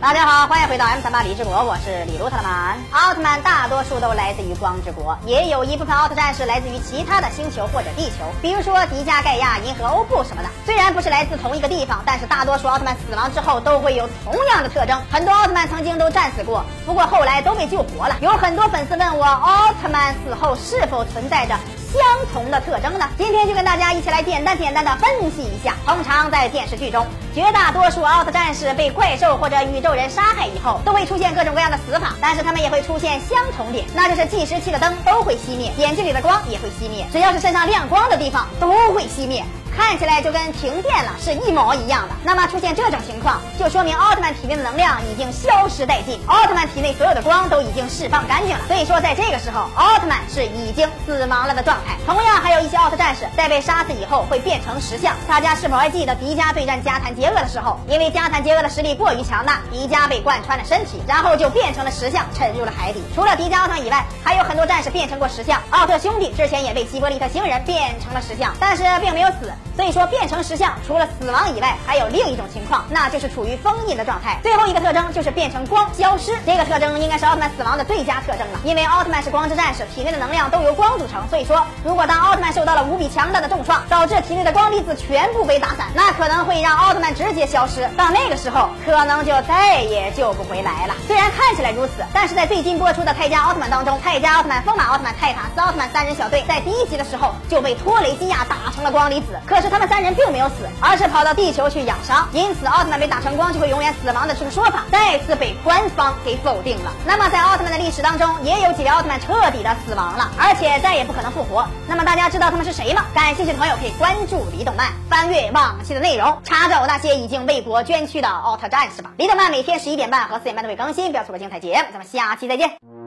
大家好，欢迎回到 M 三八李志国，我是李卢特曼。奥特曼大多数都来自于光之国，也有一部分奥特战士来自于其他的星球或者地球，比如说迪迦、盖亚、银河、欧布什么的。虽然不是来自同一个地方，但是大多数奥特曼死亡之后都会有同样的特征。很多奥特曼曾经都战死过，不过后来都被救活了。有很多粉丝问我，奥特曼死后是否存在着？相同的特征呢？今天就跟大家一起来简单简单的分析一下。通常在电视剧中，绝大多数奥特战士被怪兽或者宇宙人杀害以后，都会出现各种各样的死法，但是他们也会出现相同点，那就是计时器的灯都会熄灭，眼睛里的光也会熄灭，只要是身上亮光的地方都会熄灭。看起来就跟停电了是一模一样的。那么出现这种情况，就说明奥特曼体内的能量已经消失殆尽，奥特曼体内所有的光都已经释放干净了。所以说，在这个时候，奥特曼是已经死亡了的状态。同样，还有一些奥特战士在被杀死以后会变成石像。大家是否还记得迪迦对战加坦杰厄的时候，因为加坦杰厄的实力过于强大，迪迦被贯穿了身体，然后就变成了石像，沉入了海底。除了迪迦奥特曼以外，还有很多战士变成过石像。奥特兄弟之前也被希伯利特星人变成了石像，但是并没有死。所以说，变成石像除了死亡以外，还有另一种情况，那就是处于封印的状态。最后一个特征就是变成光消失，这个特征应该是奥特曼死亡的最佳特征了。因为奥特曼是光之战士，体内的能量都由光组成。所以说，如果当奥特曼受到了无比强大的重创，导致体内的光粒子全部被打散，那可能会让奥特曼直接消失。到那个时候，可能就再也救不回来了。虽然看起来如此，但是在最近播出的泰迦奥特曼当中，泰迦奥特曼、风马奥特曼、泰塔斯奥特曼三人小队在第一集的时候就被托雷基亚打成了光粒子，可是他们三人。并没有死，而是跑到地球去养伤，因此奥特曼被打成光就会永远死亡的这个说法再次被官方给否定了。那么在奥特曼的历史当中，也有几位奥特曼彻底的死亡了，而且再也不可能复活。那么大家知道他们是谁吗？感兴趣的朋友可以关注李动漫，翻阅往期的内容，查找那些已经为国捐躯的奥特战士吧。李动漫每天十一点半和四点半都会更新，不要错过精彩节目。咱们下期再见。